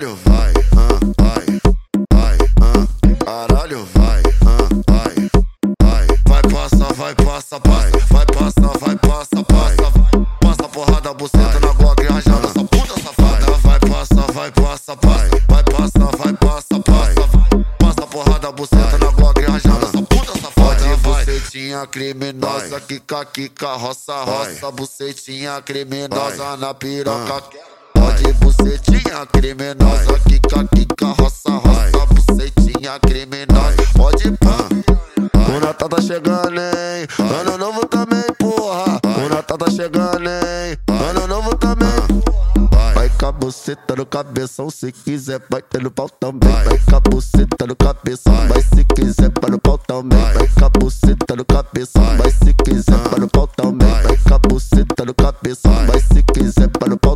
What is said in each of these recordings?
Caralho, vai, ah, vai, vai, ah, caralho, vai, ah, vai, vai, vai, passa, vai, passa, vai, vai, passa, vai, passa, passa, passa porrada, buceta na Glock, rajada, essa puta safada, vai, passa, vai, passa, vai, vai, passa, vai, passa, passa, passa porrada, buceta na Glock, rajada, essa puta safada, bucetinha criminosa, quica, quica, roça, roça, bucetinha criminosa na piroca. Pode bucetinha criminosa, quica, quica, roça, roça, bucetinha criminosa, pode pá. O Natal tá chegando, hein? Ano novo também, porra. O Natal tá chegando, hein? Ano novo também. Vai com a no cabeção, se quiser, vai ter no pau também. Vai com a buceta no cabeção, vai se quiser, vai no pau também. Vai com a buceta no cabeção, vai se quiser, vai no pau também. Vai com a buceta no cabeção, vai se quiser, vai no pau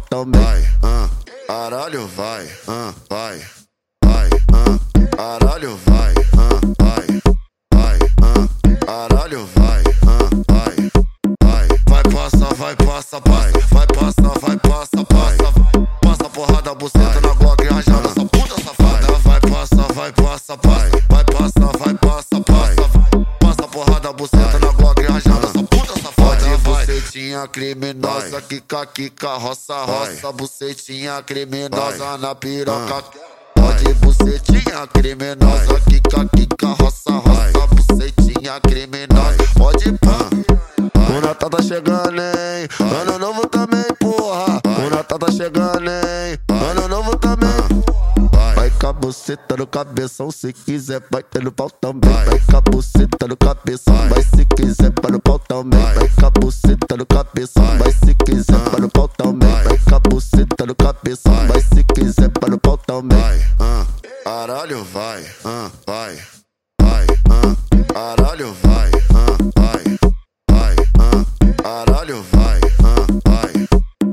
Caralho, vai, ah, vai, vai, ah, caralho, vai, ah, vai, vai, ah, caralho, vai, ah, vai, vai, vai, passa, vai, passa, vai, vai, passa, vai, passa, passa, passa porrada, buceta na Glock, rajada, essa puta safada, vai, passa, vai, passa, vai, vai, passa, vai, passa, passa, passa porrada, buceta na Glock, rajada, essa puta bucetinha criminosa, quica, quica, roça, roça, bucetinha criminosa na piroca. Pode bucetinha criminosa, quica, quica, roça, roça, bucetinha criminosa, pode pá. O Natal tá chegando, hein? Ano novo também, porra. O Natal tá chegando, hein? Buceta no cabeção, se quiser, vai ter no pau também. Vai. Com a buceta no cabeção, vai. Se quiser, vai no pau também. Vai. Com a buceta no cabeção, vai. Se quiser, vai no pau também. Vai. Com a buceta no cabeção, vai. Se quiser, vai no pau também. Caralho, vai, ah, vai, vai, ah, caralho, vai.